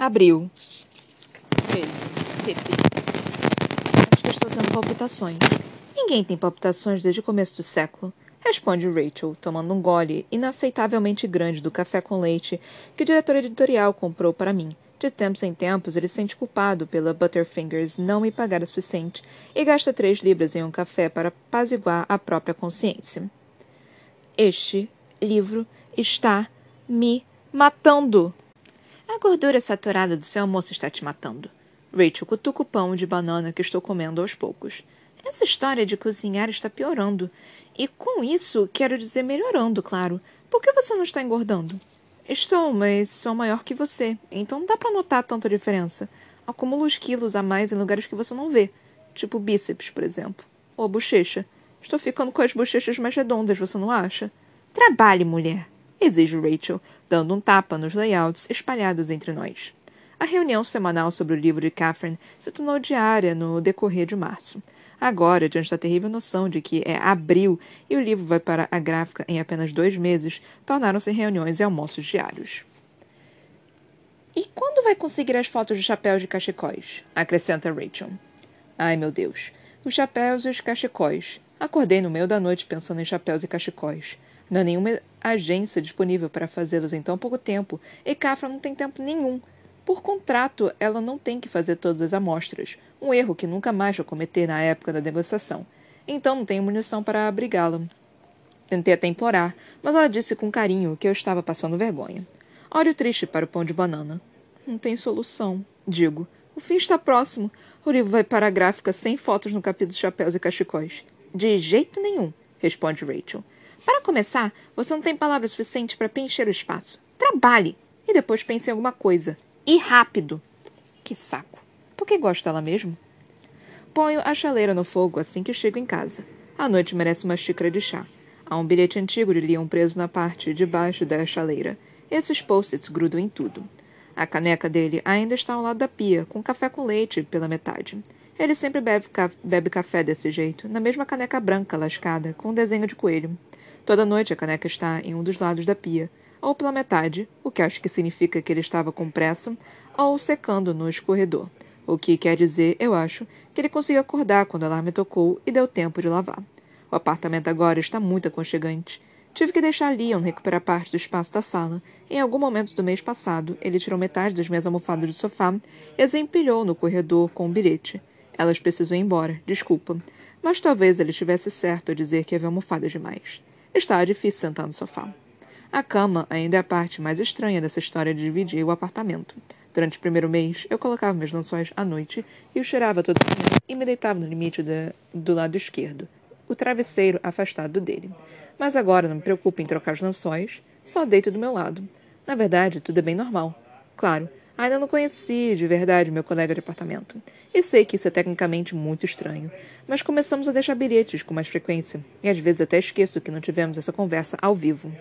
Abril. 13. Tiffy. Acho que estou tendo palpitações. Ninguém tem palpitações desde o começo do século. Responde Rachel, tomando um gole inaceitavelmente grande do café com leite que o diretor editorial comprou para mim. De tempos em tempos, ele se sente culpado pela Butterfingers não me pagar o suficiente e gasta três libras em um café para apaziguar a própria consciência. Este livro está me matando. A gordura saturada do seu almoço está te matando. Rachel cutuca o pão de banana que estou comendo aos poucos. Essa história de cozinhar está piorando. E com isso, quero dizer melhorando, claro. Por que você não está engordando? Estou, mas sou maior que você, então não dá para notar tanta diferença. Acumulo os quilos a mais em lugares que você não vê, tipo bíceps, por exemplo, ou bochecha. Estou ficando com as bochechas mais redondas, você não acha? Trabalhe, mulher exige Rachel, dando um tapa nos layouts espalhados entre nós. A reunião semanal sobre o livro de Catherine se tornou diária no decorrer de março. Agora, diante da terrível noção de que é abril e o livro vai para a gráfica em apenas dois meses, tornaram-se reuniões e almoços diários. E quando vai conseguir as fotos de chapéus de cachecóis? acrescenta Rachel. Ai, meu Deus. Os chapéus e os cachecóis. Acordei no meio da noite pensando em chapéus e cachecóis. Não há nenhuma agência disponível para fazê-los em tão pouco tempo, e Cafra não tem tempo nenhum. Por contrato, ela não tem que fazer todas as amostras, um erro que nunca mais vou cometer na época da negociação. Então não tenho munição para abrigá-la. Tentei até implorar, mas ela disse com carinho que eu estava passando vergonha. Olho triste para o pão de banana. Não tem solução, digo. O fim está próximo. O livro vai para a gráfica sem fotos no capítulo de chapéus e cachecóis. De jeito nenhum, responde Rachel. Para começar, você não tem palavras suficientes para preencher o espaço. Trabalhe e depois pense em alguma coisa. E rápido. Que saco. Por que gosta dela mesmo? Ponho a chaleira no fogo assim que chego em casa. A noite merece uma xícara de chá. Há um bilhete antigo de Leon preso na parte de baixo da chaleira. Esses post-its grudam em tudo. A caneca dele ainda está ao lado da pia, com café com leite pela metade. Ele sempre bebe, ca bebe café desse jeito, na mesma caneca branca lascada, com um desenho de coelho. Toda noite a caneca está em um dos lados da pia, ou pela metade, o que acho que significa que ele estava com pressa, ou secando no escorredor, o que quer dizer, eu acho, que ele conseguiu acordar quando o alarme tocou e deu tempo de lavar. O apartamento agora está muito aconchegante. Tive que deixar Leon recuperar parte do espaço da sala. Em algum momento do mês passado, ele tirou metade das minhas almofadas do sofá e as empilhou no corredor com um bilhete. Elas precisam ir embora, desculpa. Mas talvez ele estivesse certo ao dizer que havia almofadas demais. Estava difícil sentar no sofá. A cama ainda é a parte mais estranha dessa história de dividir o apartamento. Durante o primeiro mês, eu colocava meus lençóis à noite e os cheirava todo dia e me deitava no limite de, do lado esquerdo, o travesseiro afastado dele. Mas agora não me preocupo em trocar os lençóis, só deito do meu lado. Na verdade, tudo é bem normal. Claro, Ainda não conheci de verdade meu colega de apartamento. E sei que isso é tecnicamente muito estranho, mas começamos a deixar bilhetes com mais frequência, e às vezes até esqueço que não tivemos essa conversa ao vivo.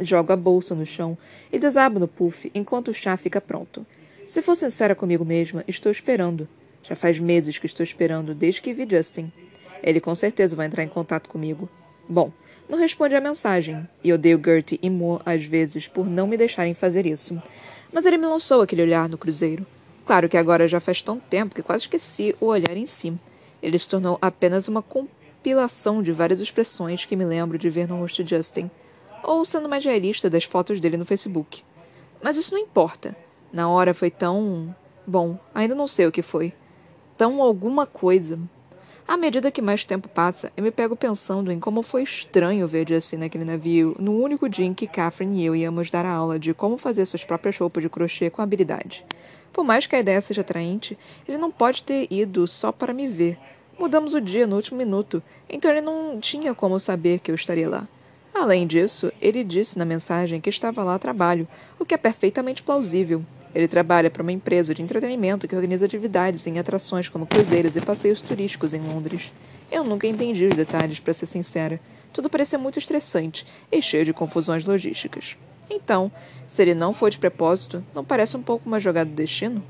Jogo a bolsa no chão e desabo no puff enquanto o chá fica pronto. Se for sincera comigo mesma, estou esperando. Já faz meses que estou esperando, desde que vi Justin. Ele com certeza vai entrar em contato comigo. Bom, não responde a mensagem, e odeio Gertie e Mo às vezes por não me deixarem fazer isso mas ele me lançou aquele olhar no cruzeiro. Claro que agora já faz tanto tempo que quase esqueci o olhar em si. Ele se tornou apenas uma compilação de várias expressões que me lembro de ver no rosto de Justin, ou sendo mais realista das fotos dele no Facebook. Mas isso não importa. Na hora foi tão. Bom, ainda não sei o que foi. Tão alguma coisa. À medida que mais tempo passa, eu me pego pensando em como foi estranho ver Justin naquele navio no único dia em que Catherine e eu íamos dar a aula de como fazer suas próprias roupas de crochê com habilidade. Por mais que a ideia seja atraente, ele não pode ter ido só para me ver. Mudamos o dia no último minuto, então ele não tinha como saber que eu estaria lá. Além disso, ele disse na mensagem que estava lá a trabalho, o que é perfeitamente plausível. Ele trabalha para uma empresa de entretenimento que organiza atividades em atrações como cruzeiros e passeios turísticos em Londres. Eu nunca entendi os detalhes, para ser sincera. Tudo parecia muito estressante e cheio de confusões logísticas. Então, se ele não foi de propósito, não parece um pouco uma jogada do destino?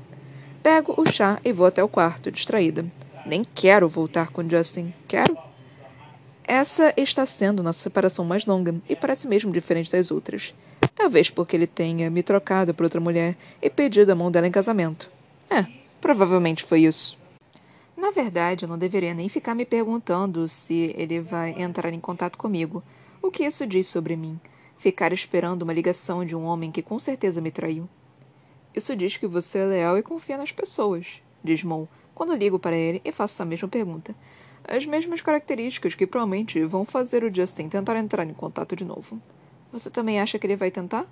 Pego o chá e vou até o quarto, distraída. Nem quero voltar com Justin. Quero? Essa está sendo nossa separação mais longa e parece mesmo diferente das outras. Talvez porque ele tenha me trocado por outra mulher e pedido a mão dela em casamento. É, provavelmente foi isso. Na verdade, eu não deveria nem ficar me perguntando se ele vai entrar em contato comigo. O que isso diz sobre mim? Ficar esperando uma ligação de um homem que com certeza me traiu. Isso diz que você é leal e confia nas pessoas, diz Mo, quando ligo para ele e faço a mesma pergunta. As mesmas características que provavelmente vão fazer o Justin tentar entrar em contato de novo. Você também acha que ele vai tentar?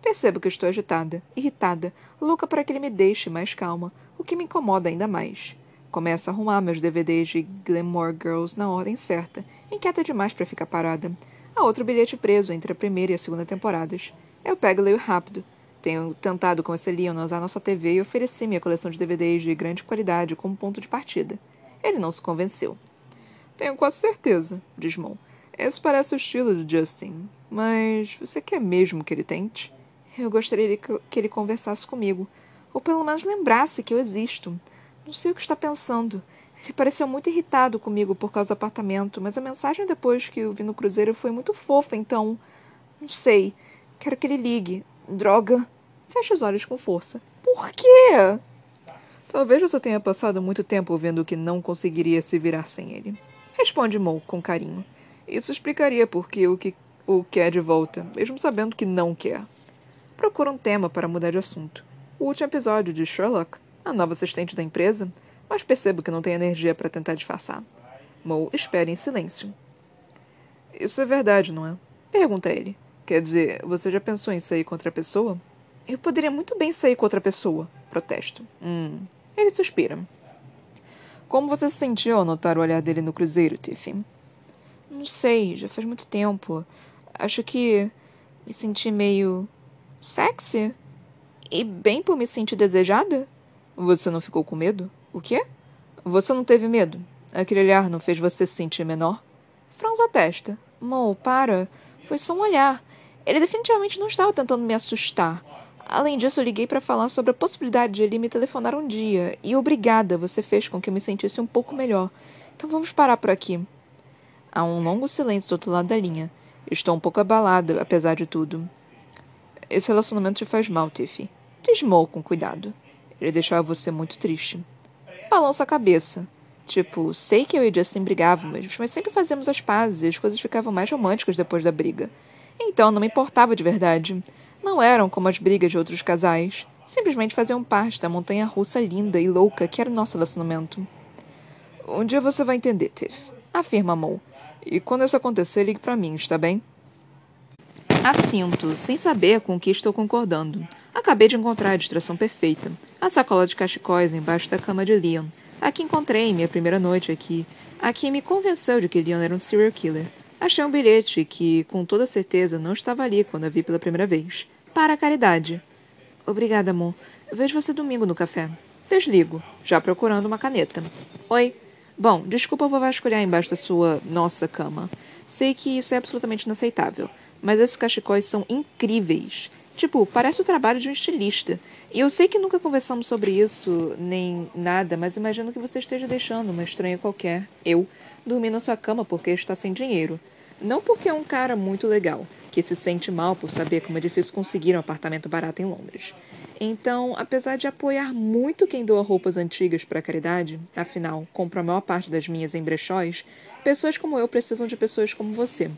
Percebo que estou agitada, irritada, louca para que ele me deixe mais calma, o que me incomoda ainda mais. Começo a arrumar meus DVDs de Glamour Girls na ordem certa, inquieta demais para ficar parada. Há outro bilhete preso entre a primeira e a segunda temporadas. Eu pego e leio rápido. Tenho tentado convencer Leon a usar nossa TV e ofereci minha coleção de DVDs de grande qualidade como ponto de partida. Ele não se convenceu. Tenho quase certeza, diz Mon. Esse parece o estilo do Justin. Mas você quer mesmo que ele tente? Eu gostaria que ele conversasse comigo. Ou pelo menos lembrasse que eu existo. Não sei o que está pensando. Ele pareceu muito irritado comigo por causa do apartamento, mas a mensagem depois que eu vi no cruzeiro foi muito fofa, então. Não sei. Quero que ele ligue. Droga. Feche os olhos com força. Por quê? Talvez você tenha passado muito tempo vendo que não conseguiria se virar sem ele. Responde Mo com carinho. Isso explicaria por que o que o quer de volta, mesmo sabendo que não quer. Procura um tema para mudar de assunto. O último episódio de Sherlock, a nova assistente da empresa, mas percebo que não tem energia para tentar disfarçar. Mo espera em silêncio. Isso é verdade, não é? Pergunta ele. Quer dizer, você já pensou em sair com outra pessoa? Eu poderia muito bem sair com outra pessoa, protesto. Hum. Ele suspira. Como você se sentiu ao notar o olhar dele no cruzeiro, Tiffy? Não sei, já faz muito tempo. Acho que me senti meio. sexy? E bem por me sentir desejada? Você não ficou com medo? O quê? Você não teve medo? Aquele olhar não fez você se sentir menor? Franz a testa. Mo, para. Foi só um olhar. Ele definitivamente não estava tentando me assustar. Além disso, eu liguei para falar sobre a possibilidade de ele me telefonar um dia. E obrigada, você fez com que eu me sentisse um pouco melhor. Então vamos parar por aqui. Há um longo silêncio do outro lado da linha. Estou um pouco abalada, apesar de tudo. Esse relacionamento te faz mal, Tiffy. Desmou com cuidado. Ele deixava você muito triste. Balança a cabeça. Tipo, sei que eu e Justin brigávamos, mas sempre fazíamos as pazes e as coisas ficavam mais românticas depois da briga. Então não me importava de verdade. Não eram como as brigas de outros casais. Simplesmente faziam parte da montanha russa linda e louca que era o nosso relacionamento. Um dia você vai entender, Tiff, afirma Mo. E quando isso acontecer, ligue para mim, está bem? Assinto, sem saber com o que estou concordando. Acabei de encontrar a distração perfeita. A sacola de cachecóis embaixo da cama de Leon. Aqui encontrei minha primeira noite aqui. Aqui me convenceu de que Leon era um serial killer. Achei um bilhete que, com toda certeza, não estava ali quando a vi pela primeira vez. Para a caridade. Obrigada, amor. Vejo você domingo no café. Desligo, já procurando uma caneta. Oi. Bom, desculpa por vasculhar embaixo da sua nossa cama. Sei que isso é absolutamente inaceitável, mas esses cachecóis são incríveis. Tipo, parece o trabalho de um estilista. E eu sei que nunca conversamos sobre isso, nem nada, mas imagino que você esteja deixando uma estranha qualquer, eu, dormir na sua cama porque está sem dinheiro. Não porque é um cara muito legal, que se sente mal por saber como é difícil conseguir um apartamento barato em Londres. Então, apesar de apoiar muito quem doa roupas antigas para a caridade, afinal, compro a maior parte das minhas em brechóis, pessoas como eu precisam de pessoas como você.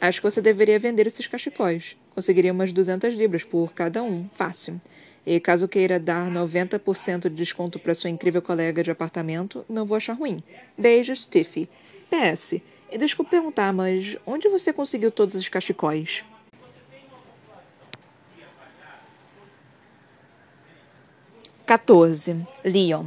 Acho que você deveria vender esses cachecóis. Conseguiria umas 200 libras por cada um, fácil. E caso queira dar 90% de desconto para sua incrível colega de apartamento, não vou achar ruim. Beijos, Tiffy. PS. Desculpe perguntar, mas onde você conseguiu todos os cachecóis? Quatorze. Leon.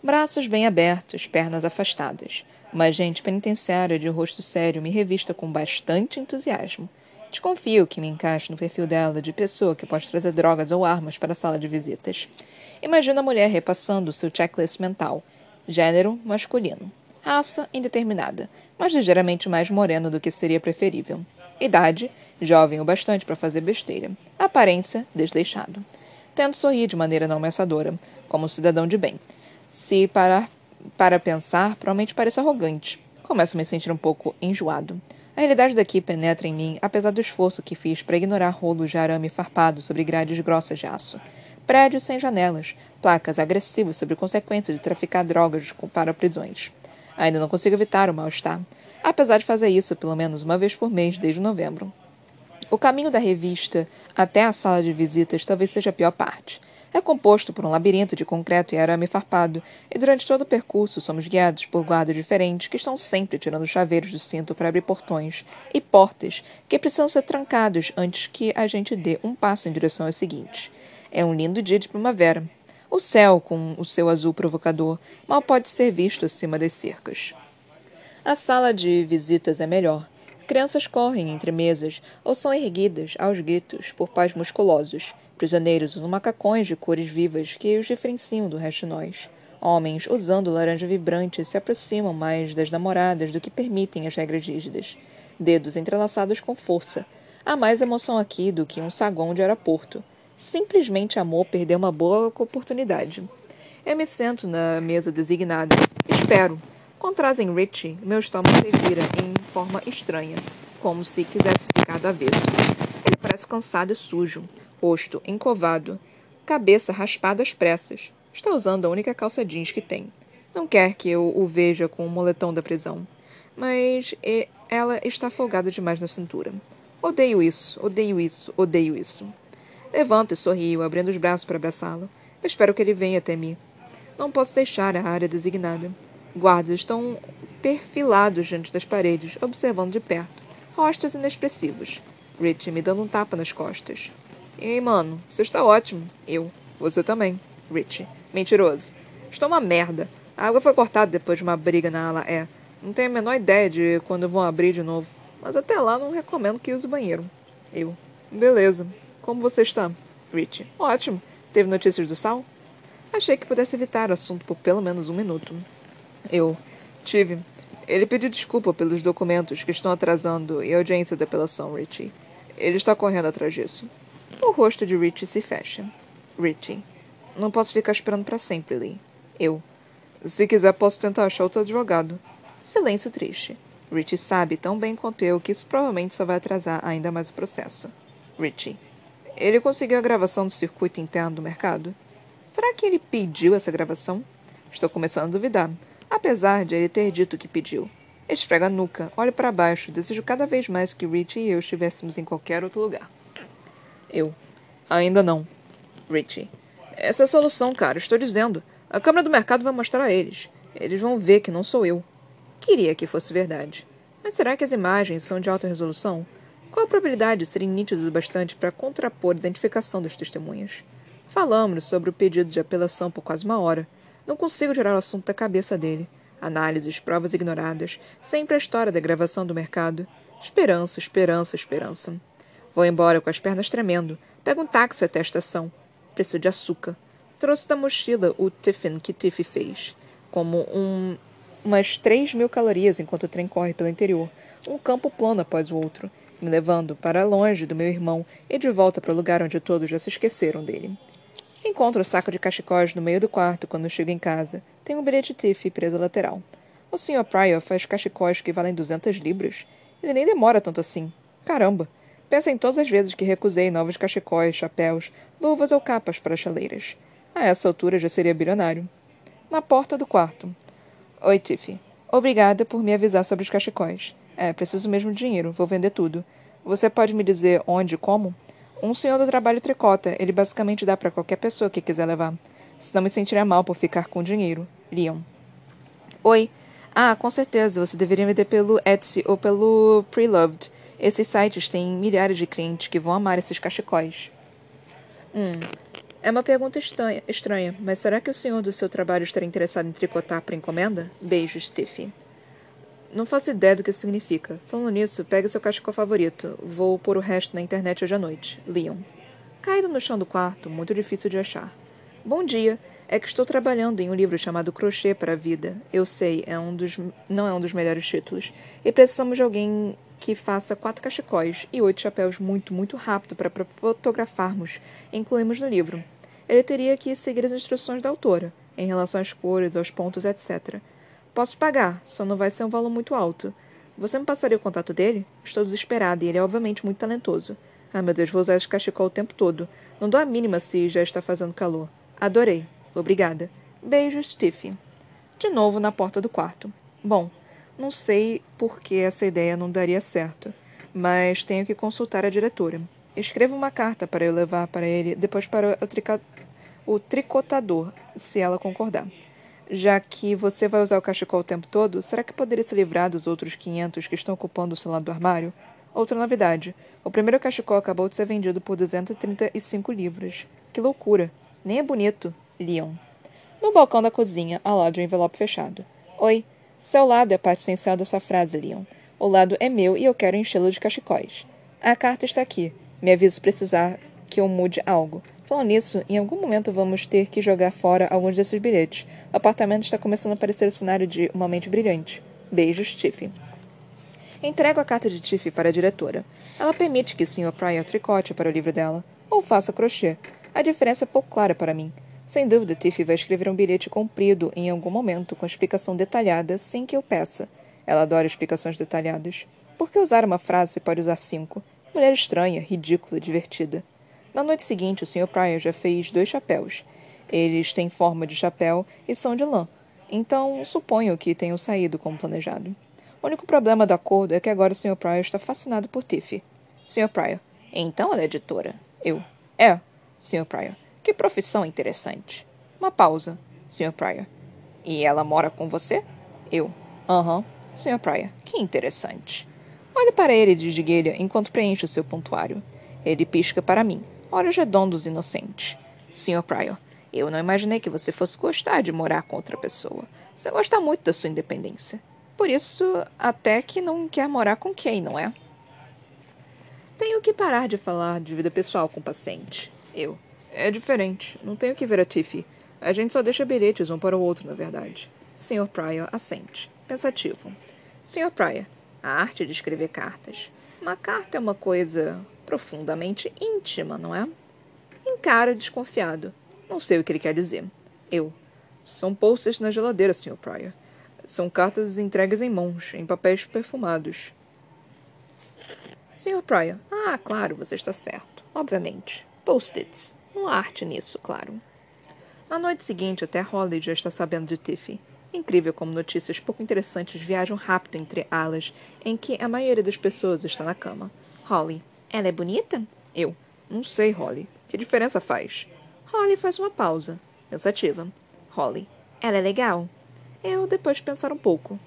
Braços bem abertos, pernas afastadas. Uma agente penitenciária de rosto sério me revista com bastante entusiasmo. Desconfio que me encaixe no perfil dela de pessoa que pode trazer drogas ou armas para a sala de visitas. Imagino a mulher repassando seu checklist mental. Gênero masculino. Raça indeterminada, mas ligeiramente mais moreno do que seria preferível. Idade, jovem o bastante para fazer besteira. Aparência, desleixado. Tento sorrir de maneira não ameaçadora, como um cidadão de bem. Se parar para pensar, provavelmente pareço arrogante. Começo a me sentir um pouco enjoado. A realidade daqui penetra em mim, apesar do esforço que fiz para ignorar rolos de arame farpado sobre grades grossas de aço. Prédios sem janelas, placas agressivas sobre consequências de traficar drogas para prisões. Ainda não consigo evitar o mal-estar, apesar de fazer isso pelo menos uma vez por mês desde novembro. O caminho da revista até a sala de visitas talvez seja a pior parte. É composto por um labirinto de concreto e arame farpado, e durante todo o percurso somos guiados por guardas diferentes que estão sempre tirando chaveiros do cinto para abrir portões e portas que precisam ser trancados antes que a gente dê um passo em direção ao seguinte. É um lindo dia de primavera. O céu, com o seu azul provocador, mal pode ser visto acima das cercas. A sala de visitas é melhor. Crianças correm entre mesas ou são erguidas aos gritos por pais musculosos. Prisioneiros usam macacões de cores vivas que os diferenciam do resto de nós. Homens, usando laranja vibrante, se aproximam mais das namoradas do que permitem as regras rígidas. Dedos entrelaçados com força. Há mais emoção aqui do que um saguão de aeroporto. Simplesmente amor perder uma boa oportunidade. Eu me sento na mesa designada. Espero. Quando trazem Richie, meu estômago se vira em forma estranha, como se quisesse ficar do avesso. Ele parece cansado e sujo rosto encovado, cabeça raspada às pressas. Está usando a única calça jeans que tem. Não quer que eu o veja com o moletom da prisão. Mas ela está folgada demais na cintura. Odeio isso, odeio isso, odeio isso. Levanto e sorrio, abrindo os braços para abraçá-lo. Espero que ele venha até mim. Não posso deixar a área designada. Guardas estão perfilados diante das paredes, observando de perto. Rostos inexpressivos. Rich me dando um tapa nas costas. Ei, mano, você está ótimo. Eu. Você também. Richie. Mentiroso. Estou uma merda. A água foi cortada depois de uma briga na ala E. Não tenho a menor ideia de quando vão abrir de novo. Mas até lá não recomendo que use o banheiro. Eu. Beleza. Como você está? Richie. Ótimo. Teve notícias do Sal? Achei que pudesse evitar o assunto por pelo menos um minuto. Eu. Tive. Ele pediu desculpa pelos documentos que estão atrasando e a audiência da apelação, Richie. Ele está correndo atrás disso. O rosto de Richie se fecha. Richie. Não posso ficar esperando para sempre, Lee. Eu. Se quiser, posso tentar achar outro advogado. Silêncio triste. Richie sabe tão bem quanto eu que isso provavelmente só vai atrasar ainda mais o processo. Richie. Ele conseguiu a gravação do circuito interno do mercado? Será que ele pediu essa gravação? Estou começando a duvidar, apesar de ele ter dito que pediu. Esfrega a nuca, olho para baixo, desejo cada vez mais que Richie e eu estivéssemos em qualquer outro lugar. Eu. Ainda não. Richie. Essa é a solução, cara. Estou dizendo. A Câmara do Mercado vai mostrar a eles. Eles vão ver que não sou eu. Queria que fosse verdade. Mas será que as imagens são de alta resolução? Qual a probabilidade de serem nítidas o bastante para contrapor a identificação das testemunhas? Falamos sobre o pedido de apelação por quase uma hora. Não consigo tirar o assunto da cabeça dele. Análises, provas ignoradas, sempre a história da gravação do mercado. Esperança, esperança, esperança. Vou embora com as pernas tremendo. Pego um táxi até a estação. Preciso de açúcar. Trouxe da mochila o tiffin que Tiffy fez. Como um, umas três mil calorias enquanto o trem corre pelo interior. Um campo plano após o outro. Me levando para longe do meu irmão e de volta para o lugar onde todos já se esqueceram dele. Encontro o saco de cachecóis no meio do quarto quando chego em casa. Tem um bilhete Tiffy preso à lateral. O Sr. Pryor faz cachecóis que valem duzentas libras. Ele nem demora tanto assim. Caramba! Pensa em todas as vezes que recusei novos cachecóis, chapéus, luvas ou capas para chaleiras. A essa altura já seria bilionário. Na porta do quarto. Oi, Tiffy. Obrigada por me avisar sobre os cachecóis. É, preciso mesmo de dinheiro. Vou vender tudo. Você pode me dizer onde e como? Um senhor do trabalho tricota. Ele basicamente dá para qualquer pessoa que quiser levar. Senão me sentiria mal por ficar com dinheiro. Leon. Oi. Ah, com certeza. Você deveria vender pelo Etsy ou pelo Preloved. Esses sites têm milhares de clientes que vão amar esses cachecóis. Hum. É uma pergunta estranha, estranha, mas será que o senhor do seu trabalho estaria interessado em tricotar para encomenda? Beijos, Tiffy. Não faço ideia do que isso significa. Falando nisso, pegue seu cachecol favorito. Vou pôr o resto na internet hoje à noite. Leon. Caído no chão do quarto, muito difícil de achar. Bom dia. É que estou trabalhando em um livro chamado Crochê para a Vida. Eu sei, é um dos, não é um dos melhores títulos. E precisamos de alguém que faça quatro cachecóis e oito chapéus muito, muito rápido para fotografarmos, incluímos no livro. Ele teria que seguir as instruções da autora, em relação às cores, aos pontos, etc. Posso pagar, só não vai ser um valor muito alto. Você me passaria o contato dele? Estou desesperada e ele é obviamente muito talentoso. Ah, meu Deus, vou usar esse cachecol o tempo todo. Não dou a mínima se já está fazendo calor. Adorei. Obrigada. Beijo, Steve. De novo na porta do quarto. Bom, não sei por que essa ideia não daria certo, mas tenho que consultar a diretora. Escreva uma carta para eu levar para ele, depois para o, trica... o tricotador, se ela concordar. Já que você vai usar o cachecol o tempo todo, será que poderia se livrar dos outros 500 que estão ocupando o seu lado do armário? Outra novidade. O primeiro cachecol acabou de ser vendido por 235 livros. Que loucura. Nem é bonito. Leon. No balcão da cozinha, ao lado de um envelope fechado. Oi. Seu lado é a parte essencial da sua frase, Leon. O lado é meu e eu quero enchê-lo de cachecóis. A carta está aqui. Me avisa se precisar que eu mude algo. Falando nisso, em algum momento vamos ter que jogar fora alguns desses bilhetes. O apartamento está começando a parecer o cenário de uma mente brilhante. Beijos, Tiffy. Entrego a carta de Tiffy para a diretora. Ela permite que o Sr. Pryor tricote para o livro dela, ou faça crochê. A diferença é pouco clara para mim. Sem dúvida, Tiffy vai escrever um bilhete comprido em algum momento, com explicação detalhada, sem que eu peça. Ela adora explicações detalhadas. Por que usar uma frase se pode usar cinco? Mulher estranha, ridícula, divertida. Na noite seguinte, o Sr. Pryor já fez dois chapéus. Eles têm forma de chapéu e são de lã. Então, suponho que tenham saído como planejado. O único problema do acordo é que agora o Sr. Pryor está fascinado por Tiffy. Sr. Pryor. Então ela é editora. Eu. É, Sr. Pryor. Que profissão interessante. Uma pausa. Sr. Pryor. E ela mora com você? Eu. Aham. Uhum. Sr. Pryor. Que interessante. Olhe para ele de esguelha enquanto preenche o seu pontuário. Ele pisca para mim. Olhos redondos inocentes. Sr. Pryor. Eu não imaginei que você fosse gostar de morar com outra pessoa. Você gosta muito da sua independência. Por isso, até que não quer morar com quem, não é? Tenho que parar de falar de vida pessoal com o paciente. Eu. É diferente. Não tenho que ver a Tiffy. A gente só deixa bilhetes um para o outro, na verdade. Sr. Pryor assente, pensativo. Sr. Pryor, a arte de escrever cartas. Uma carta é uma coisa profundamente íntima, não é? Encara desconfiado. Não sei o que ele quer dizer. Eu. São posters na geladeira, Sr. Pryor. São cartas entregues em mãos, em papéis perfumados. Sr. Pryor. Ah, claro, você está certo. Obviamente. Post-its. Não há arte nisso, claro. Na noite seguinte, até Holly já está sabendo de Tiffy. Incrível como notícias pouco interessantes viajam rápido entre alas em que a maioria das pessoas está na cama. Holly. Ela é bonita? Eu. Não sei, Holly. Que diferença faz? Holly faz uma pausa. Pensativa. Holly. Ela é legal? Eu, depois de pensar um pouco.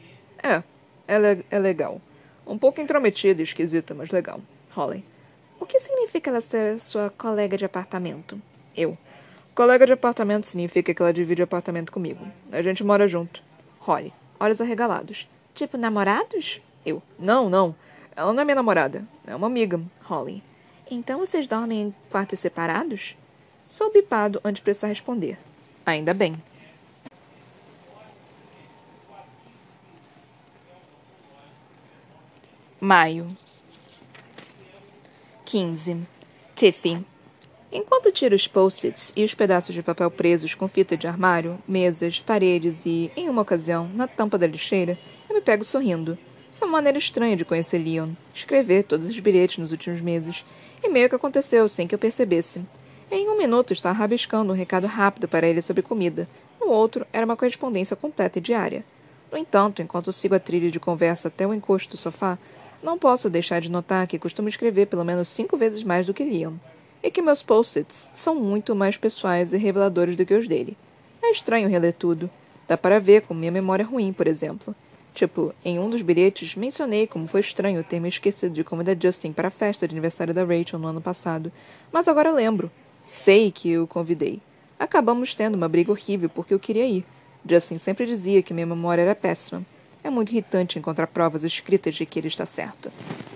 É, ela é, é legal. Um pouco intrometida e esquisita, mas legal. Holly. O que significa ela ser sua colega de apartamento? Eu. Colega de apartamento significa que ela divide apartamento comigo. A gente mora junto. Holly. Olhos arregalados. Tipo namorados? Eu. Não, não. Ela não é minha namorada. É uma amiga. Holly. Então vocês dormem em quartos separados? Sou bipado antes de precisar responder. Ainda bem. Maio. 15. Tiffy. Enquanto tiro os post-its e os pedaços de papel presos com fita de armário, mesas, paredes e, em uma ocasião, na tampa da lixeira, eu me pego sorrindo. Foi uma maneira estranha de conhecer Leon, escrever todos os bilhetes nos últimos meses, e meio que aconteceu sem que eu percebesse. Em um minuto estava rabiscando um recado rápido para ele sobre comida. No outro, era uma correspondência completa e diária. No entanto, enquanto sigo a trilha de conversa até o encosto do sofá, não posso deixar de notar que costumo escrever pelo menos cinco vezes mais do que Liam, e que meus post-its são muito mais pessoais e reveladores do que os dele. É estranho reler tudo. Dá para ver como minha memória é ruim, por exemplo. Tipo, em um dos bilhetes, mencionei como foi estranho ter me esquecido de convidar Justin para a festa de aniversário da Rachel no ano passado. Mas agora lembro. Sei que o convidei. Acabamos tendo uma briga horrível porque eu queria ir. Justin sempre dizia que minha memória era péssima. É muito irritante encontrar provas escritas de que ele está certo.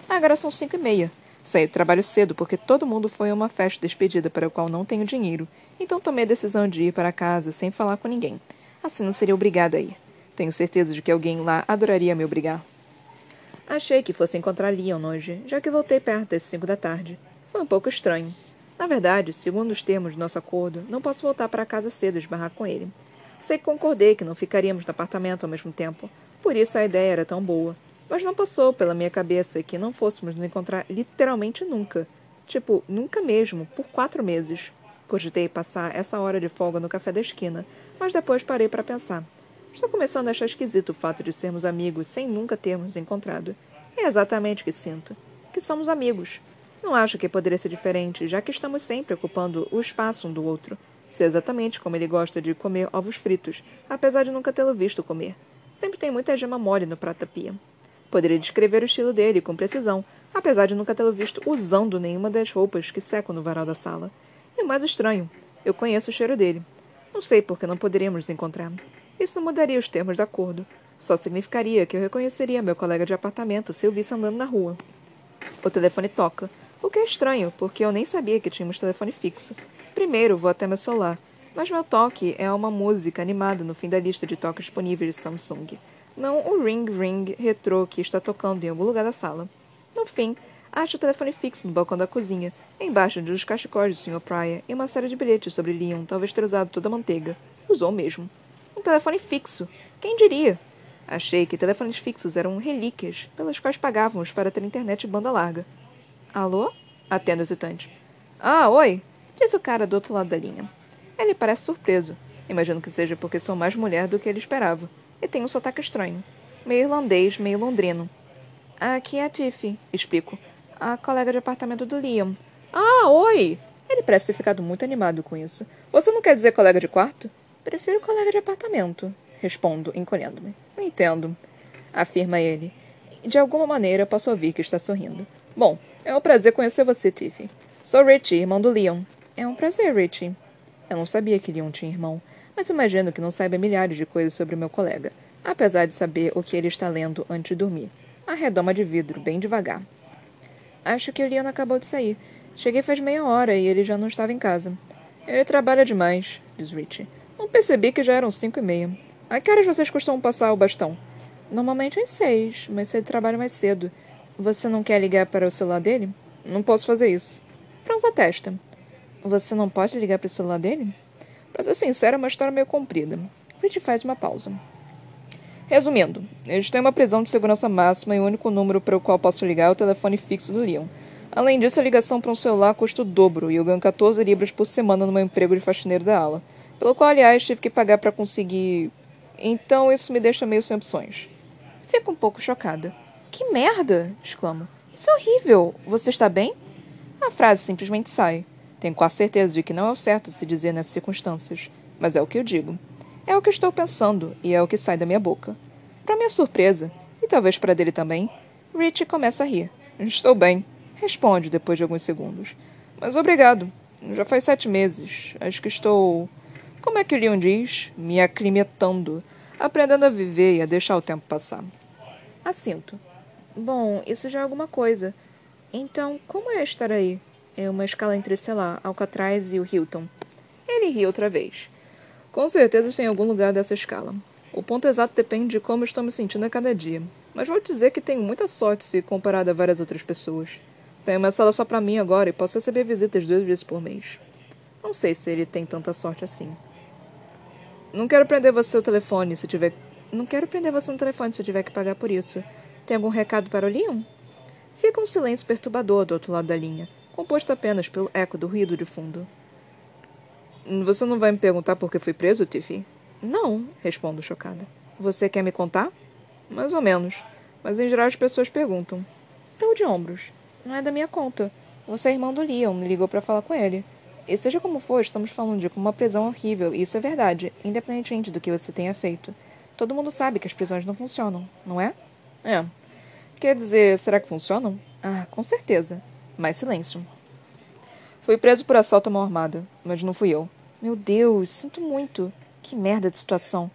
Agora são cinco e meia. Saí do trabalho cedo porque todo mundo foi a uma festa despedida para a qual não tenho dinheiro, então tomei a decisão de ir para casa sem falar com ninguém. Assim não seria obrigada a ir. Tenho certeza de que alguém lá adoraria me obrigar. Achei que fosse encontrar Leon hoje, já que voltei perto das cinco da tarde. Foi um pouco estranho. Na verdade, segundo os termos de nosso acordo, não posso voltar para casa cedo e esbarrar com ele. Sei que concordei que não ficaríamos no apartamento ao mesmo tempo, por isso a ideia era tão boa. Mas não passou pela minha cabeça que não fôssemos nos encontrar literalmente nunca. Tipo, nunca mesmo, por quatro meses. Cogitei passar essa hora de folga no café da esquina, mas depois parei para pensar. Estou começando a achar esquisito o fato de sermos amigos sem nunca termos encontrado. É exatamente o que sinto. Que somos amigos. Não acho que poderia ser diferente, já que estamos sempre ocupando o espaço um do outro. Sei exatamente como ele gosta de comer ovos fritos, apesar de nunca tê-lo visto comer. Sempre tem muita gema mole no prato pia. Poderia descrever o estilo dele com precisão, apesar de nunca tê-lo visto usando nenhuma das roupas que secam no varal da sala. E o mais estranho, eu conheço o cheiro dele. Não sei por que não poderíamos nos encontrar. Isso não mudaria os termos do acordo. Só significaria que eu reconheceria meu colega de apartamento se eu visse andando na rua. O telefone toca, o que é estranho, porque eu nem sabia que tínhamos telefone fixo. Primeiro vou até meu celular, mas meu toque é uma música animada no fim da lista de toques disponíveis de Samsung, não o Ring Ring retrô que está tocando em algum lugar da sala. No fim, acho o telefone fixo no balcão da cozinha, embaixo dos cachecóis do Sr. Pryor e uma série de bilhetes sobre Leon, talvez ter usado toda a manteiga. Usou mesmo. Um telefone fixo. Quem diria? Achei que telefones fixos eram relíquias pelas quais pagávamos para ter internet de banda larga. Alô? Atendo hesitante. Ah, oi! Disse o cara do outro lado da linha. Ele parece surpreso. Imagino que seja porque sou mais mulher do que ele esperava. E tenho um sotaque estranho. Meio irlandês, meio londrino. Aqui é a Tiffy, explico. A colega de apartamento do Liam. Ah, oi! Ele parece ter ficado muito animado com isso. Você não quer dizer colega de quarto? Prefiro colega de apartamento, respondo, encolhendo-me. Entendo, afirma ele. De alguma maneira posso ouvir que está sorrindo. Bom, é um prazer conhecer você, Tiffy. Sou Richie, irmão do Leon. É um prazer, Richie. Eu não sabia que Leon tinha irmão, mas imagino que não saiba milhares de coisas sobre meu colega, apesar de saber o que ele está lendo antes de dormir. A redoma de vidro, bem devagar. Acho que o Leon acabou de sair. Cheguei faz meia hora e ele já não estava em casa. Ele trabalha demais, diz Richie. Não percebi que já eram cinco e meia. A que horas vocês costumam passar o bastão? Normalmente às seis, mas ele trabalha mais cedo. Você não quer ligar para o celular dele? Não posso fazer isso. Franza testa. Você não pode ligar para o celular dele? Para ser sincero, é uma história meio comprida. Richie faz uma pausa. Resumindo, eles têm uma prisão de segurança máxima e o único número para o qual posso ligar é o telefone fixo do Leon. Além disso, a ligação para um celular custa o dobro e eu ganho 14 libras por semana no meu emprego de faxineiro da ala. Pelo qual, aliás, tive que pagar para conseguir. Então isso me deixa meio sem opções. Fico um pouco chocada. Que merda! exclamo. Isso é horrível! Você está bem? A frase simplesmente sai. Tenho quase certeza de que não é o certo se dizer nessas circunstâncias, mas é o que eu digo. É o que estou pensando e é o que sai da minha boca. Para minha surpresa, e talvez para dele também, Rich começa a rir. Estou bem, responde depois de alguns segundos. Mas obrigado. Já faz sete meses. Acho que estou. Como é que Leon diz? Me aclimatando, aprendendo a viver e a deixar o tempo passar. Assinto. Bom, isso já é alguma coisa. Então, como é estar aí? É uma escala entre, sei lá, Alcatraz e o Hilton. Ele ri outra vez. Com certeza tem algum lugar dessa escala. O ponto exato depende de como estou me sentindo a cada dia. Mas vou dizer que tenho muita sorte se comparado a várias outras pessoas. Tenho uma sala só para mim agora e posso receber visitas duas vezes por mês. Não sei se ele tem tanta sorte assim. Não quero prender você o telefone se tiver. Não quero prender você no telefone se tiver que pagar por isso. Tem algum recado para o Leon? Fica um silêncio perturbador do outro lado da linha, composto apenas pelo eco do ruído de fundo. Você não vai me perguntar por que fui preso, Tiffy? Não, respondo chocada. Você quer me contar? Mais ou menos. Mas em geral as pessoas perguntam. Estou de ombros. Não é da minha conta. Você é irmão do Leon, me ligou para falar com ele. E seja como for, estamos falando de uma prisão horrível, e isso é verdade, independentemente do que você tenha feito. Todo mundo sabe que as prisões não funcionam, não é? É. Quer dizer, será que funcionam? Ah, com certeza. Mais silêncio. Fui preso por assalto à mão armada, mas não fui eu. Meu Deus, sinto muito. Que merda de situação.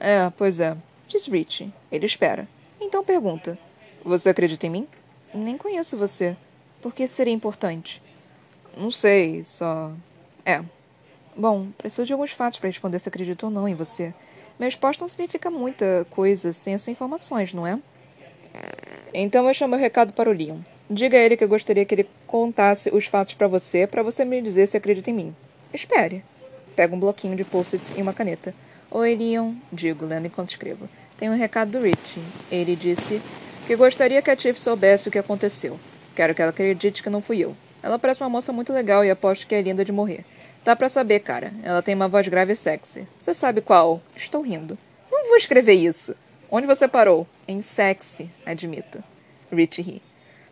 É, pois é. Diz Rich. Ele espera. Então pergunta: Você acredita em mim? Nem conheço você. Por que seria importante? Não sei, só. É. Bom, preciso de alguns fatos para responder se acredito ou não em você. Minha resposta não significa muita coisa sem essas informações, não é? Então eu chamo o recado para o Leon. Diga a ele que eu gostaria que ele contasse os fatos para você, para você me dizer se acredita em mim. Espere. Pego um bloquinho de post e uma caneta. Oi, Leon, digo, lendo enquanto escrevo. Tem um recado do Rich. Ele disse: Que gostaria que a Tiff soubesse o que aconteceu. Quero que ela acredite que não fui eu. Ela parece uma moça muito legal e aposto que é linda de morrer. Dá para saber, cara. Ela tem uma voz grave e sexy. Você sabe qual? Estou rindo. Não vou escrever isso. Onde você parou? Em sexy, admito. Rich ri.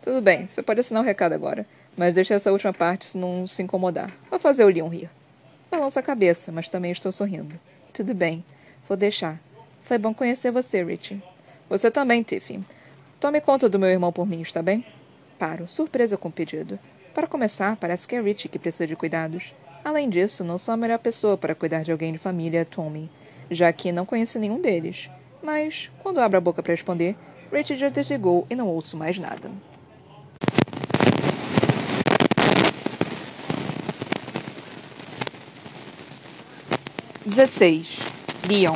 Tudo bem, você pode assinar o recado agora. Mas deixe essa última parte se não se incomodar. Vou fazer o Leon rir. Balança a cabeça, mas também estou sorrindo. Tudo bem. Vou deixar. Foi bom conhecer você, Rich. Você também, Tiffy. Tome conta do meu irmão por mim, está bem? Paro, surpresa com o pedido. Para começar, parece que é Rich que precisa de cuidados. Além disso, não sou a melhor pessoa para cuidar de alguém de família, Tommy, já que não conheço nenhum deles. Mas, quando abro a boca para responder, Rich já desligou e não ouço mais nada. 16. Leon.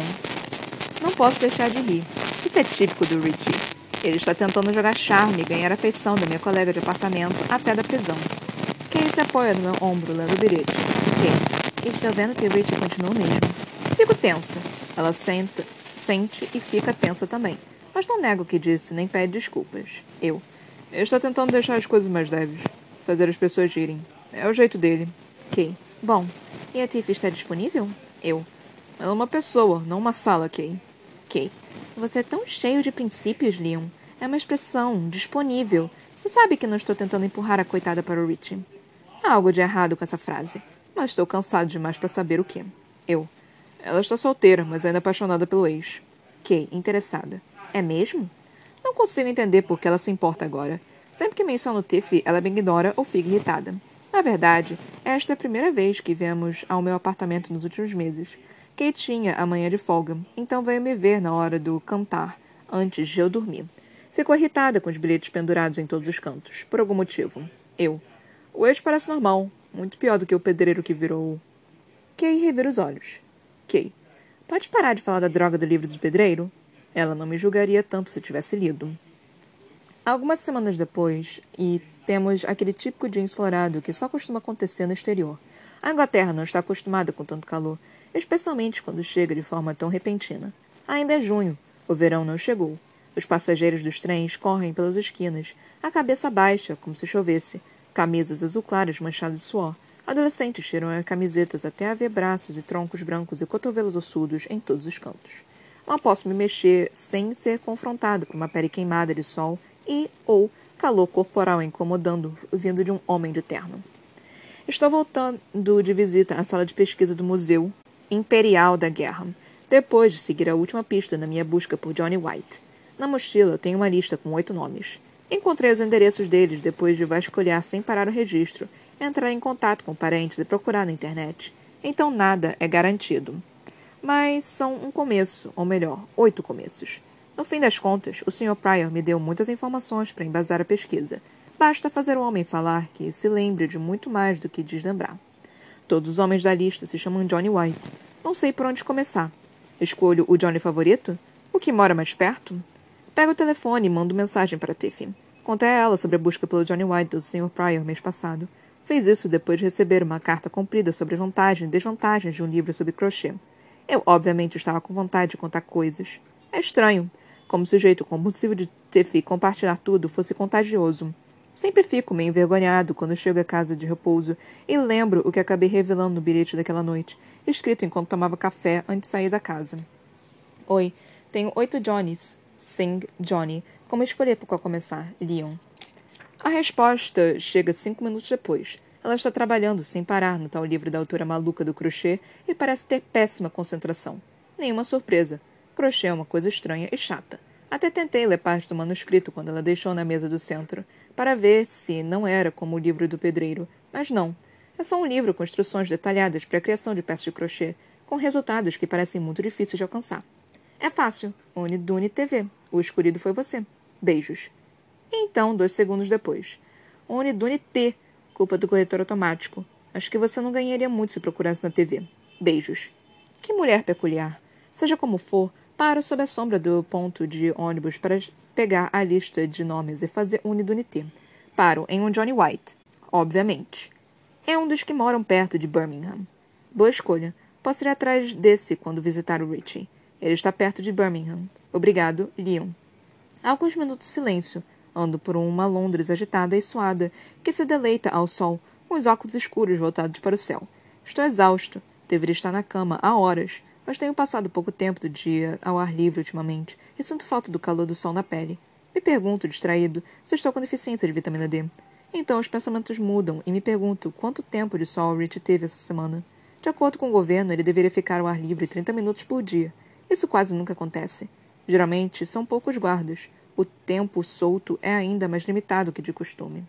Não posso deixar de rir. Isso é típico do Richie. Ele está tentando jogar charme e ganhar afeição da minha colega de apartamento até da prisão. Kay se apoia no meu ombro, lendo o bilhete. Kay, estou vendo que o Richie continua mesmo. Fico tensa. Ela senta, sente e fica tensa também. Mas não nego o que disse, nem pede desculpas. Eu. Ele está tentando deixar as coisas mais leves. Fazer as pessoas irem. É o jeito dele. Kay. Bom, e a Tiff está disponível? Eu. Ela é uma pessoa, não uma sala, Kay. Kay. Você é tão cheio de princípios, Leon. É uma expressão, disponível. Você sabe que não estou tentando empurrar a coitada para o Richie. Há algo de errado com essa frase, mas estou cansado demais para saber o que. Eu. Ela está solteira, mas ainda apaixonada pelo ex. Kay, interessada. É mesmo? Não consigo entender por que ela se importa agora. Sempre que menciono Tiffy, ela me ignora ou fica irritada. Na verdade, esta é a primeira vez que viemos ao meu apartamento nos últimos meses. Kate tinha a manhã de folga, então veio me ver na hora do cantar, antes de eu dormir. Ficou irritada com os bilhetes pendurados em todos os cantos, por algum motivo. Eu. O ex parece normal, muito pior do que o pedreiro que virou. Kay revira os olhos. Kay. Pode parar de falar da droga do livro do pedreiro? Ela não me julgaria tanto se tivesse lido. Algumas semanas depois, e temos aquele típico dia ensolarado que só costuma acontecer no exterior. A Inglaterra não está acostumada com tanto calor, especialmente quando chega de forma tão repentina. Ainda é junho, o verão não chegou. Os passageiros dos trens correm pelas esquinas, a cabeça baixa, como se chovesse, camisas azul claras manchadas de suor. Adolescentes tiram as camisetas até haver braços e troncos brancos e cotovelos ossudos em todos os cantos. Não posso me mexer sem ser confrontado por uma pele queimada de sol e ou calor corporal incomodando, vindo de um homem de terno. Estou voltando de visita à sala de pesquisa do Museu Imperial da Guerra, depois de seguir a última pista na minha busca por Johnny White. Na mochila tenho uma lista com oito nomes. Encontrei os endereços deles depois de vasculhar sem parar o registro, entrar em contato com parentes e procurar na internet. Então nada é garantido. Mas são um começo, ou melhor, oito começos. No fim das contas, o Sr. Pryor me deu muitas informações para embasar a pesquisa. Basta fazer o homem falar que se lembre de muito mais do que deslembrar. Todos os homens da lista se chamam Johnny White. Não sei por onde começar. Escolho o Johnny favorito? O que mora mais perto? Pego o telefone e mando mensagem para Tiffy. Contei a ela sobre a busca pelo Johnny White do Sr. Pryor mês passado. Fez isso depois de receber uma carta comprida sobre vantagens e desvantagens de um livro sobre crochê. Eu, obviamente, estava com vontade de contar coisas. É estranho. Como o jeito compulsivo de Tiffy compartilhar tudo fosse contagioso. Sempre fico meio envergonhado quando chego à casa de repouso e lembro o que acabei revelando no bilhete daquela noite, escrito enquanto tomava café antes de sair da casa. Oi, tenho oito Johnnies. Sing Johnny. Como escolher por qual começar? Leon. A resposta chega cinco minutos depois. Ela está trabalhando sem parar no tal livro da autora maluca do crochê e parece ter péssima concentração. Nenhuma surpresa. Crochê é uma coisa estranha e chata. Até tentei ler parte do manuscrito quando ela deixou na mesa do centro, para ver se não era como o livro do pedreiro, mas não. É só um livro com instruções detalhadas para a criação de peças de crochê, com resultados que parecem muito difíceis de alcançar. É fácil. Unidune TV. O escolhido foi você. Beijos. Então, dois segundos depois. Unidune T. Culpa do corretor automático. Acho que você não ganharia muito se procurasse na TV. Beijos. Que mulher peculiar. Seja como for, para sob a sombra do ponto de ônibus para pegar a lista de nomes e fazer unidunité. Paro em um Johnny White, obviamente. É um dos que moram perto de Birmingham. Boa escolha. Posso ir atrás desse quando visitar o Richie. Ele está perto de Birmingham. Obrigado, Leon. Há alguns minutos de silêncio. Ando por uma Londres agitada e suada, que se deleita ao sol, com os óculos escuros voltados para o céu. Estou exausto. Deveria estar na cama há horas, mas tenho passado pouco tempo do dia ao ar livre ultimamente e sinto falta do calor do sol na pele. Me pergunto, distraído, se estou com deficiência de vitamina D. Então os pensamentos mudam e me pergunto quanto tempo de sol Rich teve essa semana. De acordo com o governo, ele deveria ficar ao ar livre 30 minutos por dia. Isso quase nunca acontece. Geralmente são poucos guardas. O tempo solto é ainda mais limitado que de costume.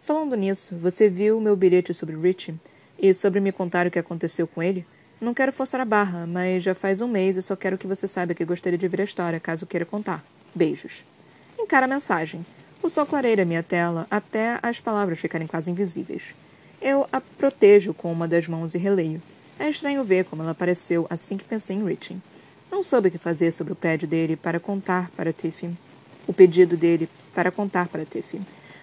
Falando nisso, você viu meu bilhete sobre Rich e sobre me contar o que aconteceu com ele? Não quero forçar a barra, mas já faz um mês e só quero que você saiba que gostaria de ver a história, caso queira contar. Beijos. Encara a mensagem. O sol clareia minha tela até as palavras ficarem quase invisíveis. Eu a protejo com uma das mãos e releio. É estranho ver como ela apareceu assim que pensei em Richie. Não soube o que fazer sobre o prédio dele para contar para Tiffy. O pedido dele para contar para Tiffy.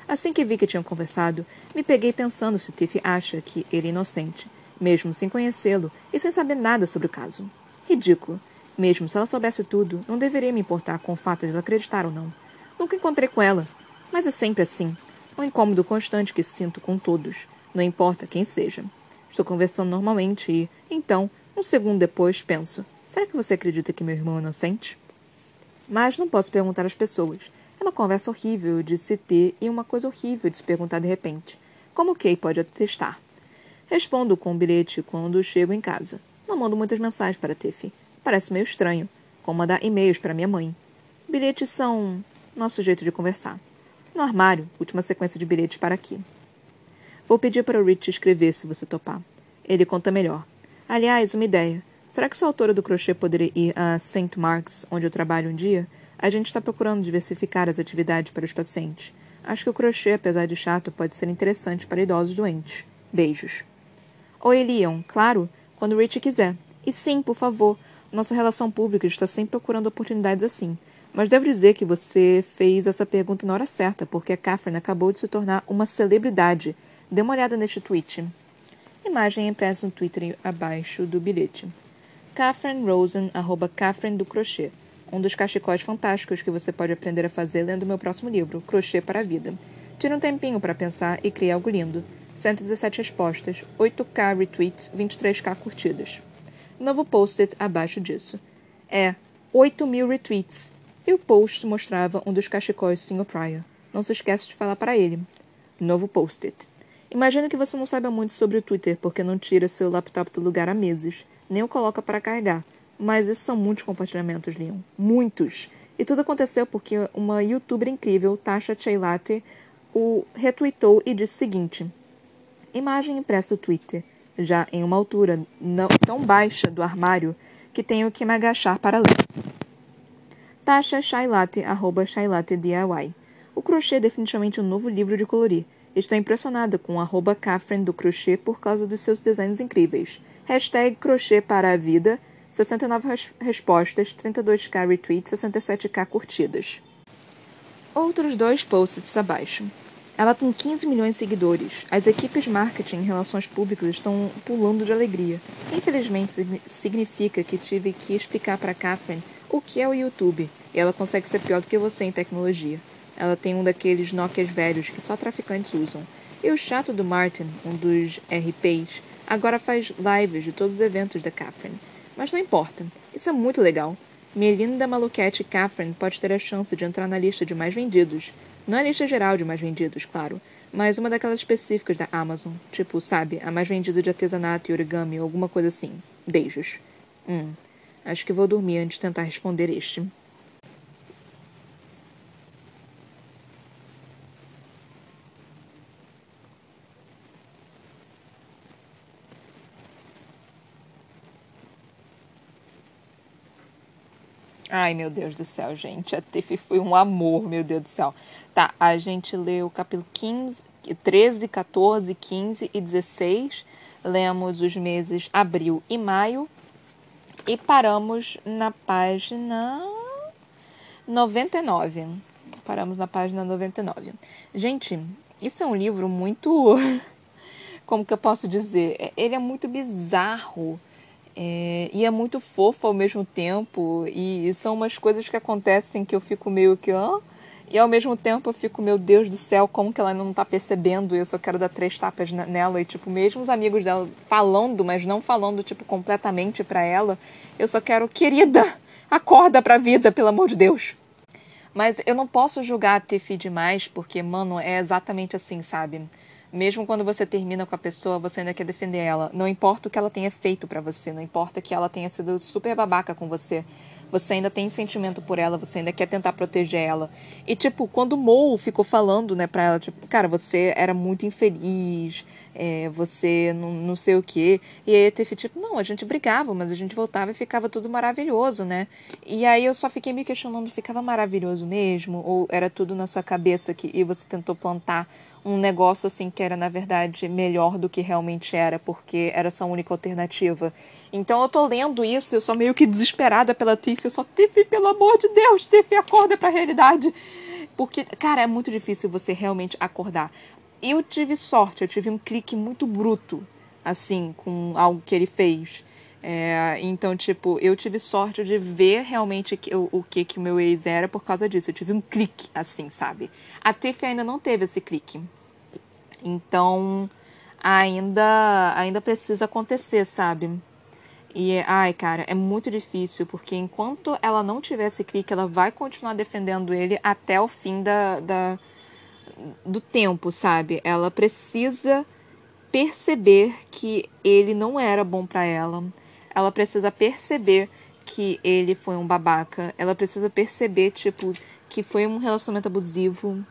Assim que vi que tinham conversado, me peguei pensando se Tiffy acha que ele é inocente mesmo sem conhecê-lo e sem saber nada sobre o caso. Ridículo. Mesmo se ela soubesse tudo, não deveria me importar com o fato de ela acreditar ou não. Nunca encontrei com ela, mas é sempre assim. Um incômodo constante que sinto com todos, não importa quem seja. Estou conversando normalmente e, então, um segundo depois, penso: será que você acredita que meu irmão é inocente? Mas não posso perguntar às pessoas. É uma conversa horrível de se ter e uma coisa horrível de se perguntar de repente. Como Kay pode atestar? Respondo com um bilhete quando chego em casa. Não mando muitas mensagens para Tiffy. Parece meio estranho, como mandar e-mails para minha mãe. Bilhetes são nosso jeito de conversar. No armário, última sequência de bilhetes para aqui. Vou pedir para o Rich escrever se você topar. Ele conta melhor. Aliás, uma ideia. Será que sua autora do crochê poderia ir a St. Mark's, onde eu trabalho um dia? A gente está procurando diversificar as atividades para os pacientes. Acho que o crochê, apesar de chato, pode ser interessante para idosos doentes. Beijos. Oi, Leon. Claro, quando Rich quiser. E sim, por favor. Nossa relação pública está sempre procurando oportunidades assim. Mas devo dizer que você fez essa pergunta na hora certa, porque a Catherine acabou de se tornar uma celebridade. Dê uma olhada neste tweet. Imagem impressa no Twitter abaixo do bilhete. Catherine Rosen, arroba Catherine do Crochê. Um dos cachecóis fantásticos que você pode aprender a fazer lendo meu próximo livro, Crochê para a Vida. Tire um tempinho para pensar e crie algo lindo. 117 respostas, 8k retweets, 23k curtidas. Novo post-it abaixo disso. É 8 mil retweets. E o post mostrava um dos cachecóis do Sr. Pryor. Não se esquece de falar para ele. Novo post-it. Imagina que você não saiba muito sobre o Twitter porque não tira seu laptop do lugar há meses, nem o coloca para carregar. Mas isso são muitos compartilhamentos, Leon. Muitos! E tudo aconteceu porque uma youtuber incrível, Tasha Cheilate, o retweetou e disse o seguinte: Imagem impressa no Twitter, já em uma altura não tão baixa do armário que tenho que me agachar para ler. Tasha Shailate, arroba Shailate DIY. O crochê é definitivamente um novo livro de colorir. Estou impressionada com arroba Catherine do crochê por causa dos seus desenhos incríveis. Hashtag crochê para a vida, 69 res respostas, 32k retweets, 67k curtidas. Outros dois posts abaixo. Ela tem 15 milhões de seguidores. As equipes marketing e relações públicas estão pulando de alegria. Infelizmente, significa que tive que explicar para Catherine o que é o YouTube. E ela consegue ser pior do que você em tecnologia. Ela tem um daqueles Nokias velhos que só traficantes usam. E o chato do Martin, um dos RPs, agora faz lives de todos os eventos da Catherine. Mas não importa. Isso é muito legal. Minha linda maluquete Catherine pode ter a chance de entrar na lista de mais vendidos. Não a lista geral de mais vendidos, claro, mas uma daquelas específicas da Amazon. Tipo, sabe, a mais vendida de artesanato e origami ou alguma coisa assim. Beijos. Hum. Acho que vou dormir antes de tentar responder este. Ai, meu Deus do céu, gente. A Tiff foi um amor, meu Deus do céu. Tá, a gente leu capítulo 15, 13, 14, 15 e 16. Lemos os meses abril e maio. E paramos na página 99. Paramos na página 99. Gente, isso é um livro muito. Como que eu posso dizer? Ele é muito bizarro. É, e é muito fofo ao mesmo tempo. E, e, são umas coisas que acontecem que eu fico meio que. Ah, e ao mesmo tempo eu fico, meu Deus do céu, como que ela não tá percebendo? Eu só quero dar três tapas nela. E, tipo, mesmo os amigos dela falando, mas não falando, tipo, completamente pra ela, eu só quero, querida, acorda pra vida, pelo amor de Deus. Mas eu não posso julgar a Tiffy demais, porque, mano, é exatamente assim, sabe? Mesmo quando você termina com a pessoa, você ainda quer defender ela. Não importa o que ela tenha feito para você, não importa que ela tenha sido super babaca com você. Você ainda tem sentimento por ela, você ainda quer tentar proteger ela. E, tipo, quando o Mo ficou falando, né, pra ela, tipo, cara, você era muito infeliz, é, você não, não sei o quê. E aí Tiff, tipo, não, a gente brigava, mas a gente voltava e ficava tudo maravilhoso, né? E aí eu só fiquei me questionando, ficava maravilhoso mesmo? Ou era tudo na sua cabeça que, e você tentou plantar um negócio assim que era na verdade melhor do que realmente era, porque era sua única alternativa. Então eu tô lendo isso, eu sou meio que desesperada pela Tiff, eu só Tiff, pelo amor de Deus, Tiff, acorda para a realidade. Porque, cara, é muito difícil você realmente acordar. Eu tive sorte, eu tive um clique muito bruto, assim, com algo que ele fez. É, então, tipo, eu tive sorte de ver realmente o, o que que o meu ex era por causa disso. Eu tive um clique, assim, sabe? A Tiff ainda não teve esse clique. Então, ainda, ainda precisa acontecer, sabe? E, ai, cara, é muito difícil, porque enquanto ela não tiver esse clique, ela vai continuar defendendo ele até o fim da, da do tempo, sabe? Ela precisa perceber que ele não era bom para ela ela precisa perceber que ele foi um babaca. Ela precisa perceber, tipo, que foi um relacionamento abusivo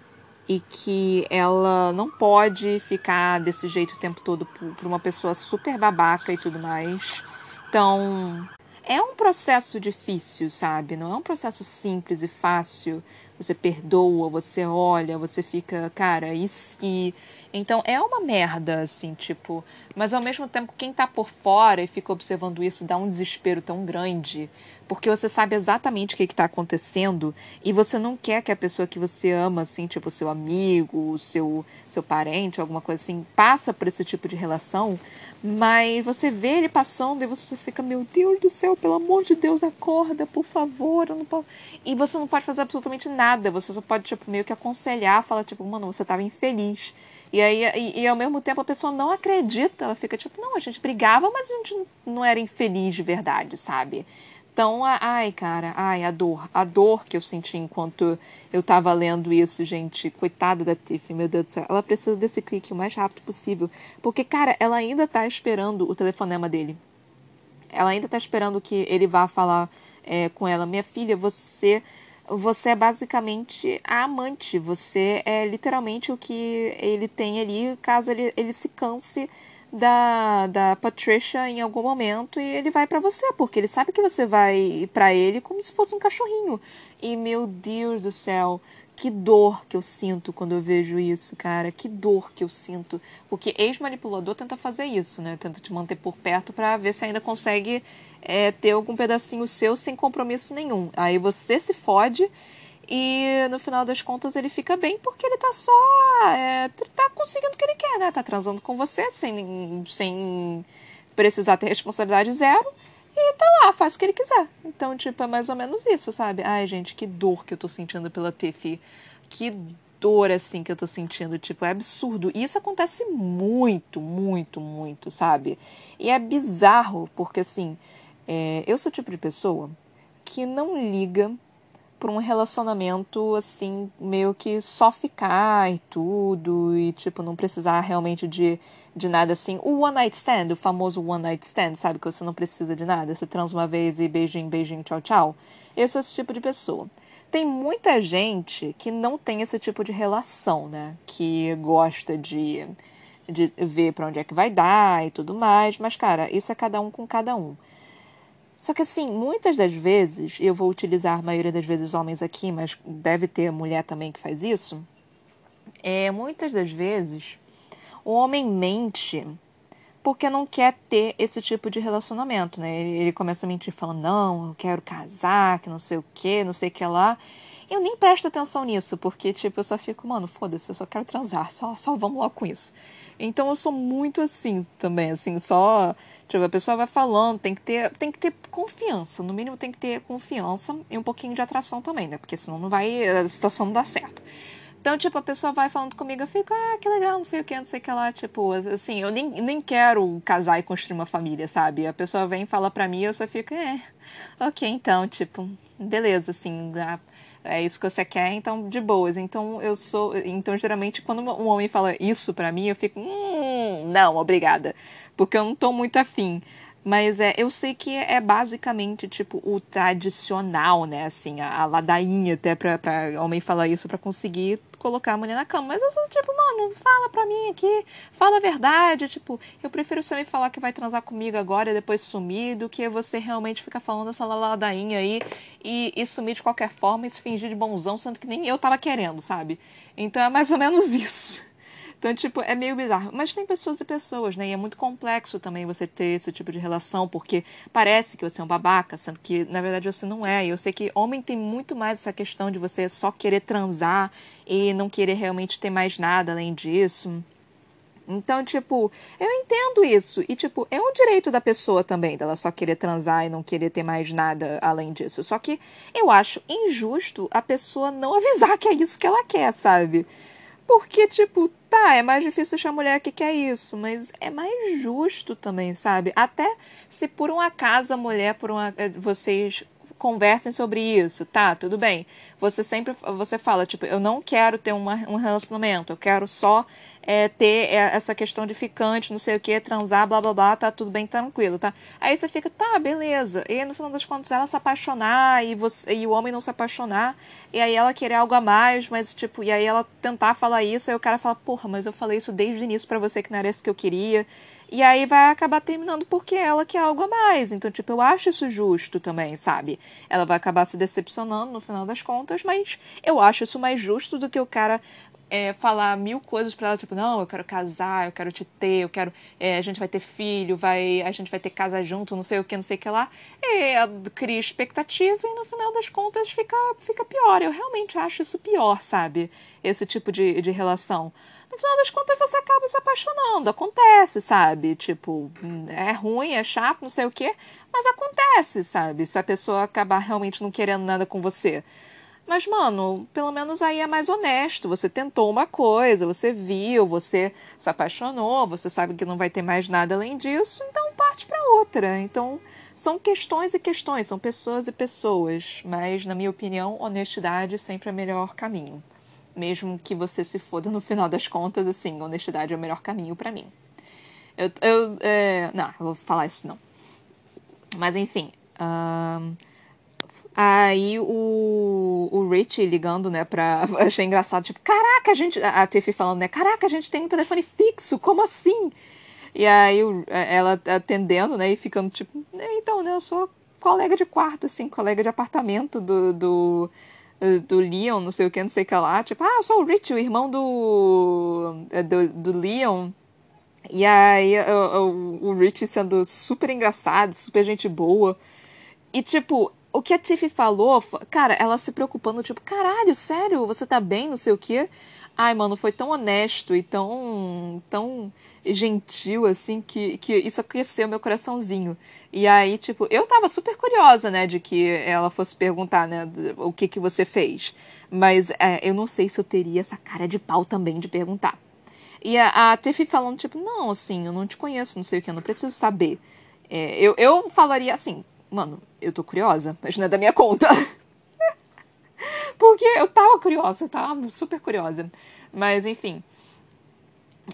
e que ela não pode ficar desse jeito o tempo todo por uma pessoa super babaca e tudo mais. Então, é um processo difícil, sabe? Não é um processo simples e fácil. Você perdoa, você olha, você fica, cara, e se então é uma merda, assim, tipo. Mas ao mesmo tempo, quem tá por fora e fica observando isso dá um desespero tão grande. Porque você sabe exatamente o que, que tá acontecendo e você não quer que a pessoa que você ama, assim, tipo, seu amigo, seu, seu parente, alguma coisa assim, passa por esse tipo de relação. Mas você vê ele passando e você fica, meu Deus do céu, pelo amor de Deus, acorda, por favor. Eu não posso... E você não pode fazer absolutamente nada. Você só pode, tipo, meio que aconselhar, falar, tipo, mano, você tava infeliz e aí, e, e, ao mesmo tempo a pessoa não acredita, ela fica tipo, não, a gente brigava, mas a gente não era infeliz de verdade, sabe? Então, ai, cara, ai, a dor, a dor que eu senti enquanto eu tava lendo isso, gente, coitada da Tiff, meu Deus do céu, ela precisa desse clique o mais rápido possível, porque, cara, ela ainda tá esperando o telefonema dele. Ela ainda tá esperando que ele vá falar é, com ela, minha filha, você você é basicamente a amante, você é literalmente o que ele tem ali, caso ele, ele se canse da, da Patricia em algum momento e ele vai para você, porque ele sabe que você vai para ele como se fosse um cachorrinho. E meu Deus do céu, que dor que eu sinto quando eu vejo isso, cara. Que dor que eu sinto. Porque ex-manipulador tenta fazer isso, né? Tenta te manter por perto para ver se ainda consegue é, ter algum pedacinho seu sem compromisso nenhum. Aí você se fode e no final das contas ele fica bem porque ele tá só. É, tá conseguindo o que ele quer, né? Tá transando com você sem, sem precisar ter responsabilidade zero. E tá lá, faz o que ele quiser. Então, tipo, é mais ou menos isso, sabe? Ai, gente, que dor que eu tô sentindo pela Tiffy. Que dor, assim, que eu tô sentindo. Tipo, é absurdo. E isso acontece muito, muito, muito, sabe? E é bizarro, porque, assim, é, eu sou o tipo de pessoa que não liga para um relacionamento assim, meio que só ficar e tudo, e tipo, não precisar realmente de, de nada assim. O one night stand, o famoso one night stand, sabe? Que você não precisa de nada, você transa uma vez e beijinho, beijinho, tchau, tchau. Eu sou esse tipo de pessoa. Tem muita gente que não tem esse tipo de relação, né? Que gosta de, de ver para onde é que vai dar e tudo mais, mas, cara, isso é cada um com cada um. Só que assim, muitas das vezes, eu vou utilizar a maioria das vezes homens aqui, mas deve ter mulher também que faz isso. É, muitas das vezes, o homem mente porque não quer ter esse tipo de relacionamento, né? Ele, ele começa a mentir falando, não, eu quero casar, que não sei o que, não sei o que lá. Eu nem presto atenção nisso, porque, tipo, eu só fico, mano, foda-se, eu só quero transar, só, só vamos logo com isso. Então eu sou muito assim também, assim, só Tipo, a pessoa vai falando, tem que ter, tem que ter confiança. No mínimo tem que ter confiança e um pouquinho de atração também, né? Porque senão não vai, a situação não dá certo. Então, tipo, a pessoa vai falando comigo, eu fico, ah, que legal, não sei o que, não sei o que lá. Tipo, assim, eu nem, nem quero casar e construir uma família, sabe? A pessoa vem e fala pra mim, eu só fico, é, ok, então, tipo, beleza, assim, é isso que você quer, então, de boas. Então, eu sou. Então, geralmente, quando um homem fala isso pra mim, eu fico, hum, não, obrigada. Porque eu não tô muito afim. Mas é, eu sei que é basicamente, tipo, o tradicional, né? Assim, a, a ladainha até pra, pra homem falar isso para conseguir colocar a mulher na cama. Mas eu sou tipo, mano, fala pra mim aqui, fala a verdade. Tipo, eu prefiro você me falar que vai transar comigo agora e depois sumir do que você realmente ficar falando essa ladainha aí e, e sumir de qualquer forma e se fingir de bonzão, sendo que nem eu tava querendo, sabe? Então é mais ou menos isso. Então, tipo, é meio bizarro. Mas tem pessoas e pessoas, né? E é muito complexo também você ter esse tipo de relação, porque parece que você é um babaca, sendo que, na verdade, você não é. E eu sei que homem tem muito mais essa questão de você só querer transar e não querer realmente ter mais nada além disso. Então, tipo, eu entendo isso. E, tipo, é um direito da pessoa também, dela só querer transar e não querer ter mais nada além disso. Só que eu acho injusto a pessoa não avisar que é isso que ela quer, sabe? Porque, tipo, tá, é mais difícil achar mulher que quer isso, mas é mais justo também, sabe? Até se por um acaso a mulher, por uma, eh, vocês conversem sobre isso, tá? Tudo bem. Você sempre você fala, tipo, eu não quero ter uma, um relacionamento, eu quero só é, ter é, essa questão de ficante, não sei o que, transar, blá blá blá, tá tudo bem tranquilo, tá? Aí você fica, tá, beleza. E no final das contas ela se apaixonar e, você, e o homem não se apaixonar, e aí ela querer algo a mais, mas tipo, e aí ela tentar falar isso, aí o cara fala, porra, mas eu falei isso desde o início para você que não era isso que eu queria. E aí vai acabar terminando porque ela quer algo a mais. Então, tipo, eu acho isso justo também, sabe? Ela vai acabar se decepcionando no final das contas, mas eu acho isso mais justo do que o cara é, falar mil coisas para ela, tipo, não, eu quero casar, eu quero te ter, eu quero. É, a gente vai ter filho, vai, a gente vai ter casa junto, não sei o que, não sei o que lá. E cria expectativa e no final das contas fica, fica pior. Eu realmente acho isso pior, sabe? Esse tipo de, de relação no final das contas você acaba se apaixonando. Acontece, sabe? Tipo, é ruim, é chato, não sei o quê, mas acontece, sabe? Se a pessoa acabar realmente não querendo nada com você. Mas, mano, pelo menos aí é mais honesto. Você tentou uma coisa, você viu, você se apaixonou, você sabe que não vai ter mais nada além disso, então parte para outra. Então, são questões e questões, são pessoas e pessoas. Mas, na minha opinião, honestidade sempre é o melhor caminho mesmo que você se foda no final das contas, assim, honestidade é o melhor caminho para mim. Eu, eu é, não, eu vou falar isso não. Mas enfim, aí o, o Rich ligando, né, pra. Achei engraçado, tipo, caraca, a gente. A Tiffy falando, né, caraca, a gente tem um telefone fixo, como assim? E aí ela atendendo, né, e ficando tipo, então, né, eu sou colega de quarto, assim, colega de apartamento do, do do Leon, não sei o que, não sei o que lá. Tipo, ah, eu sou o Rich, o irmão do, é, do, do Leon. E aí o, o, o Rich sendo super engraçado, super gente boa. E tipo, o que a Tiffy falou, cara, ela se preocupando, tipo, caralho, sério, você tá bem, não sei o quê. Ai, mano, foi tão honesto e tão, tão gentil, assim, que, que isso aqueceu meu coraçãozinho. E aí, tipo, eu tava super curiosa, né, de que ela fosse perguntar, né, o que que você fez. Mas é, eu não sei se eu teria essa cara de pau também de perguntar. E a, a Tiffy falando, tipo, não, assim, eu não te conheço, não sei o que, eu não preciso saber. É, eu, eu falaria assim, mano, eu tô curiosa, mas não é da minha conta. Porque eu tava curiosa, eu tava super curiosa. Mas, enfim.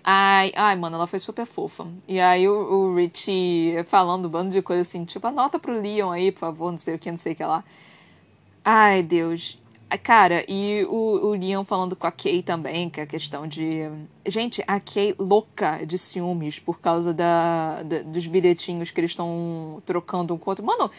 Ai, ai, mano, ela foi super fofa. E aí o, o Richie falando um bando de coisa assim, tipo, anota pro Leon aí, por favor, não sei o que, não sei o que lá. Ai, Deus. Cara, e o, o Leon falando com a Kay também, que é a questão de. Gente, a Kay louca de ciúmes por causa da, da dos bilhetinhos que eles estão trocando um com o outro. Mano,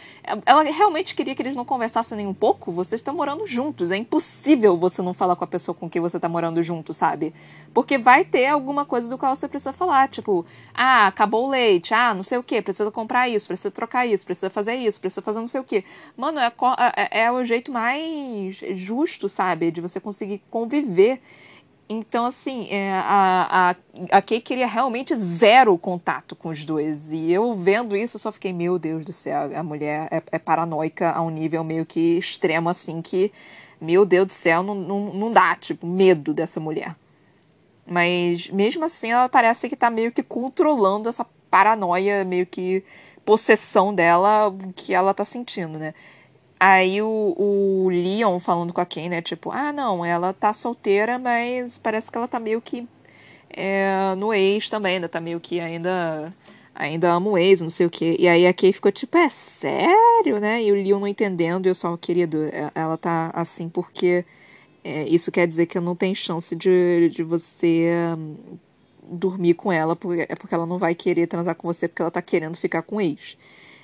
ela realmente queria que eles não conversassem nem um pouco. Vocês estão morando juntos. É impossível você não falar com a pessoa com quem você tá morando junto, sabe? Porque vai ter alguma coisa do qual você precisa falar. Tipo, ah, acabou o leite. Ah, não sei o que. Precisa comprar isso. Precisa trocar isso. Precisa fazer isso. Precisa fazer não sei o que. Mano, é, é, é o jeito mais justo, sabe? De você conseguir conviver. Então, assim, é, a, a, a Kay queria realmente zero contato com os dois. E eu vendo isso, eu só fiquei, meu Deus do céu, a mulher é, é paranoica a um nível meio que extremo, assim, que, meu Deus do céu, não, não, não dá, tipo, medo dessa mulher. Mas mesmo assim, ela parece que tá meio que controlando essa paranoia, meio que possessão dela, que ela tá sentindo, né? Aí o, o Leon falando com a Ken, né? Tipo, ah, não, ela tá solteira, mas parece que ela tá meio que é, no ex também, ainda tá meio que ainda ainda ama o ex, não sei o quê. E aí a Kay ficou tipo, é sério, né? E o Leon não entendendo, e eu só, querido, é, ela tá assim porque é, isso quer dizer que não tem chance de, de você um, dormir com ela, porque, é porque ela não vai querer transar com você porque ela tá querendo ficar com o ex.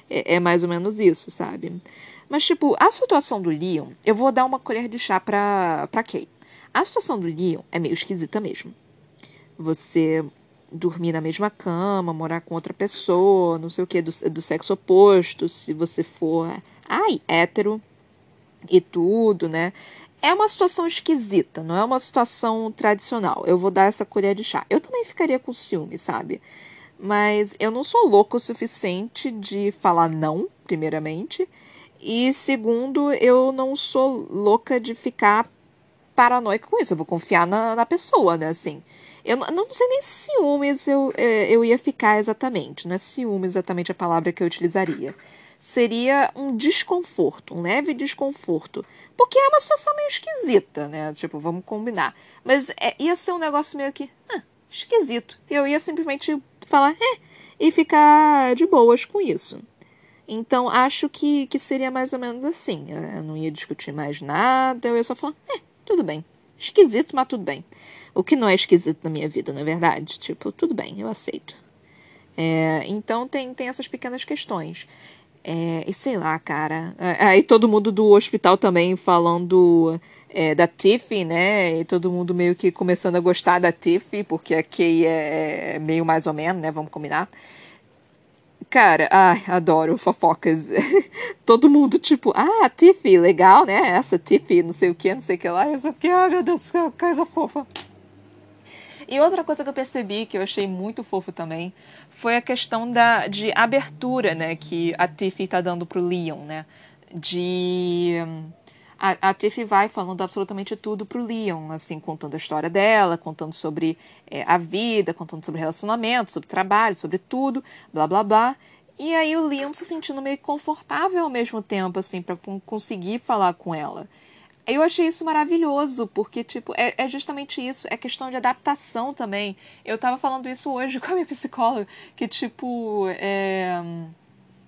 É, é mais ou menos isso, sabe? Mas, tipo, a situação do Leon, eu vou dar uma colher de chá pra, pra Kay. A situação do Leon é meio esquisita mesmo. Você dormir na mesma cama, morar com outra pessoa, não sei o que, do, do sexo oposto, se você for, ai, hétero e tudo, né? É uma situação esquisita, não é uma situação tradicional. Eu vou dar essa colher de chá. Eu também ficaria com ciúme, sabe? Mas eu não sou louco o suficiente de falar não, primeiramente. E segundo, eu não sou louca de ficar paranoica com isso. Eu vou confiar na, na pessoa, né? Assim. Eu não, não sei nem ciúmes eu, é, eu ia ficar exatamente. Não é ciúme exatamente a palavra que eu utilizaria. Seria um desconforto, um leve desconforto. Porque é uma situação meio esquisita, né? Tipo, vamos combinar. Mas é, ia ser um negócio meio que. Ah, esquisito. Eu ia simplesmente falar, é, e ficar de boas com isso. Então, acho que, que seria mais ou menos assim. Eu não ia discutir mais nada, eu ia só falar, é, tudo bem. Esquisito, mas tudo bem. O que não é esquisito na minha vida, na é verdade? Tipo, tudo bem, eu aceito. É, então, tem, tem essas pequenas questões. É, e sei lá, cara. Aí todo mundo do hospital também falando é, da Tiffy, né? E todo mundo meio que começando a gostar da Tiffy, porque a Kay é, é meio mais ou menos, né? Vamos combinar. Cara, ai, adoro fofocas. Todo mundo, tipo, ah, Tiffy, legal, né? Essa Tiffy, não sei o que, não sei o que lá. Eu só fiquei, ai meu Deus, que coisa fofa. E outra coisa que eu percebi, que eu achei muito fofo também, foi a questão da, de abertura, né? Que a Tiffy tá dando pro Leon, né? De a, a Tiff vai falando absolutamente tudo pro Leon, assim, contando a história dela, contando sobre é, a vida, contando sobre relacionamento, sobre trabalho, sobre tudo, blá blá blá. E aí o Leon se sentindo meio confortável ao mesmo tempo, assim, para conseguir falar com ela. Eu achei isso maravilhoso, porque, tipo, é, é, justamente isso, é questão de adaptação também. Eu tava falando isso hoje com a minha psicóloga, que, tipo, é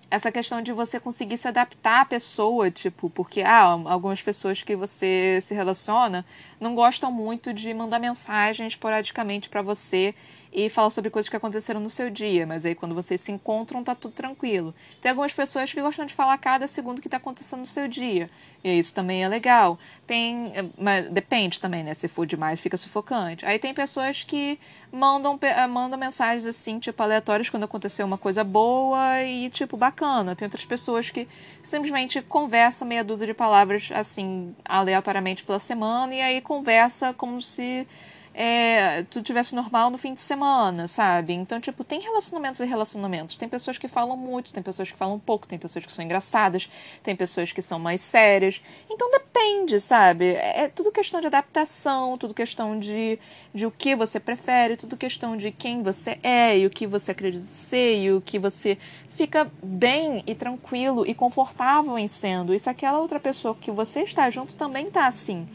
essa questão de você conseguir se adaptar à pessoa, tipo, porque ah, algumas pessoas que você se relaciona não gostam muito de mandar mensagens esporadicamente para você e falar sobre coisas que aconteceram no seu dia, mas aí quando vocês se encontram tá tudo tranquilo. Tem algumas pessoas que gostam de falar cada segundo que tá acontecendo no seu dia, e isso também é legal. Tem, mas depende também, né, se for demais fica sufocante. Aí tem pessoas que mandam eh, mandam mensagens assim, tipo aleatórias quando aconteceu uma coisa boa e tipo bacana. Tem outras pessoas que simplesmente conversam meia dúzia de palavras assim aleatoriamente pela semana e aí conversa como se é, tudo tivesse normal no fim de semana, sabe? Então, tipo, tem relacionamentos e relacionamentos. Tem pessoas que falam muito, tem pessoas que falam pouco, tem pessoas que são engraçadas, tem pessoas que são mais sérias. Então depende, sabe? É, é tudo questão de adaptação, tudo questão de, de o que você prefere, tudo questão de quem você é e o que você acredita ser e o que você fica bem e tranquilo e confortável em sendo. E se aquela outra pessoa que você está junto também tá assim.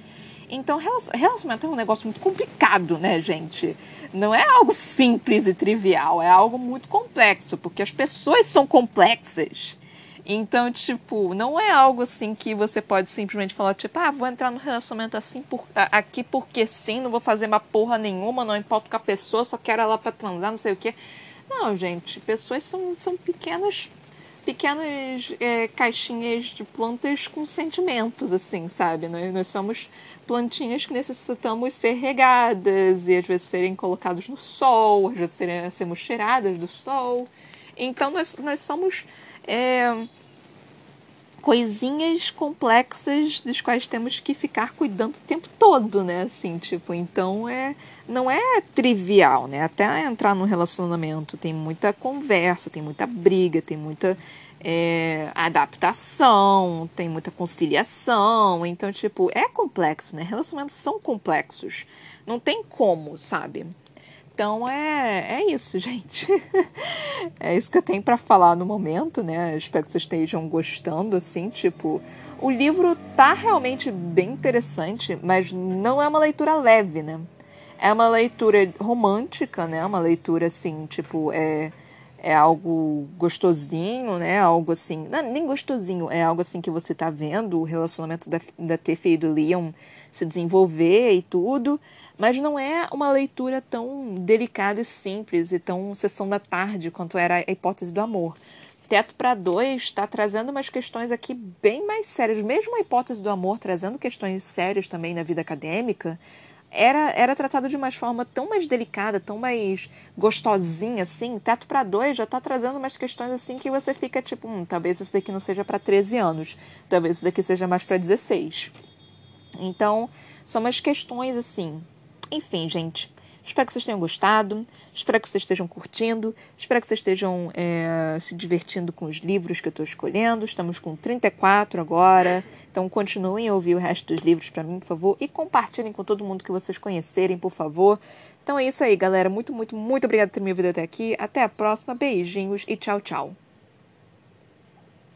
Então, relacionamento é um negócio muito complicado, né, gente? Não é algo simples e trivial, é algo muito complexo, porque as pessoas são complexas. Então, tipo, não é algo assim que você pode simplesmente falar, tipo, ah, vou entrar no relacionamento assim por, aqui porque sim, não vou fazer uma porra nenhuma, não importa com a pessoa, só quero ela pra transar, não sei o quê. Não, gente, pessoas são, são pequenas pequenas é, caixinhas de plantas com sentimentos, assim, sabe? Nós, nós somos plantinhas que necessitamos ser regadas e às vezes serem colocadas no sol, às vezes serem, sermos do sol. Então nós, nós somos é, coisinhas complexas dos quais temos que ficar cuidando o tempo todo, né? Assim, tipo, então é não é trivial, né? Até entrar num relacionamento tem muita conversa, tem muita briga, tem muita é, adaptação, tem muita conciliação. Então, tipo, é complexo, né? Relacionamentos são complexos. Não tem como, sabe? Então é, é isso, gente. é isso que eu tenho para falar no momento, né? Espero que vocês estejam gostando, assim, tipo. O livro tá realmente bem interessante, mas não é uma leitura leve, né? É uma leitura romântica, né? Uma leitura assim, tipo, é, é algo gostosinho, né? Algo assim. Não, nem gostosinho, é algo assim que você tá vendo o relacionamento da, da Tiffy e do Leon se desenvolver e tudo mas não é uma leitura tão delicada e simples e tão sessão da tarde quanto era a hipótese do amor. Teto para dois está trazendo umas questões aqui bem mais sérias. Mesmo a hipótese do amor trazendo questões sérias também na vida acadêmica, era, era tratado de uma forma tão mais delicada, tão mais gostosinha, assim. Teto para dois já está trazendo umas questões assim que você fica tipo, hum, talvez isso daqui não seja para 13 anos, talvez isso daqui seja mais para 16. Então, são umas questões assim enfim, gente, espero que vocês tenham gostado, espero que vocês estejam curtindo, espero que vocês estejam é, se divertindo com os livros que eu estou escolhendo. Estamos com 34 agora, então continuem a ouvir o resto dos livros para mim, por favor, e compartilhem com todo mundo que vocês conhecerem, por favor. Então é isso aí, galera. Muito, muito, muito obrigada por ter me ouvido até aqui. Até a próxima. Beijinhos e tchau, tchau.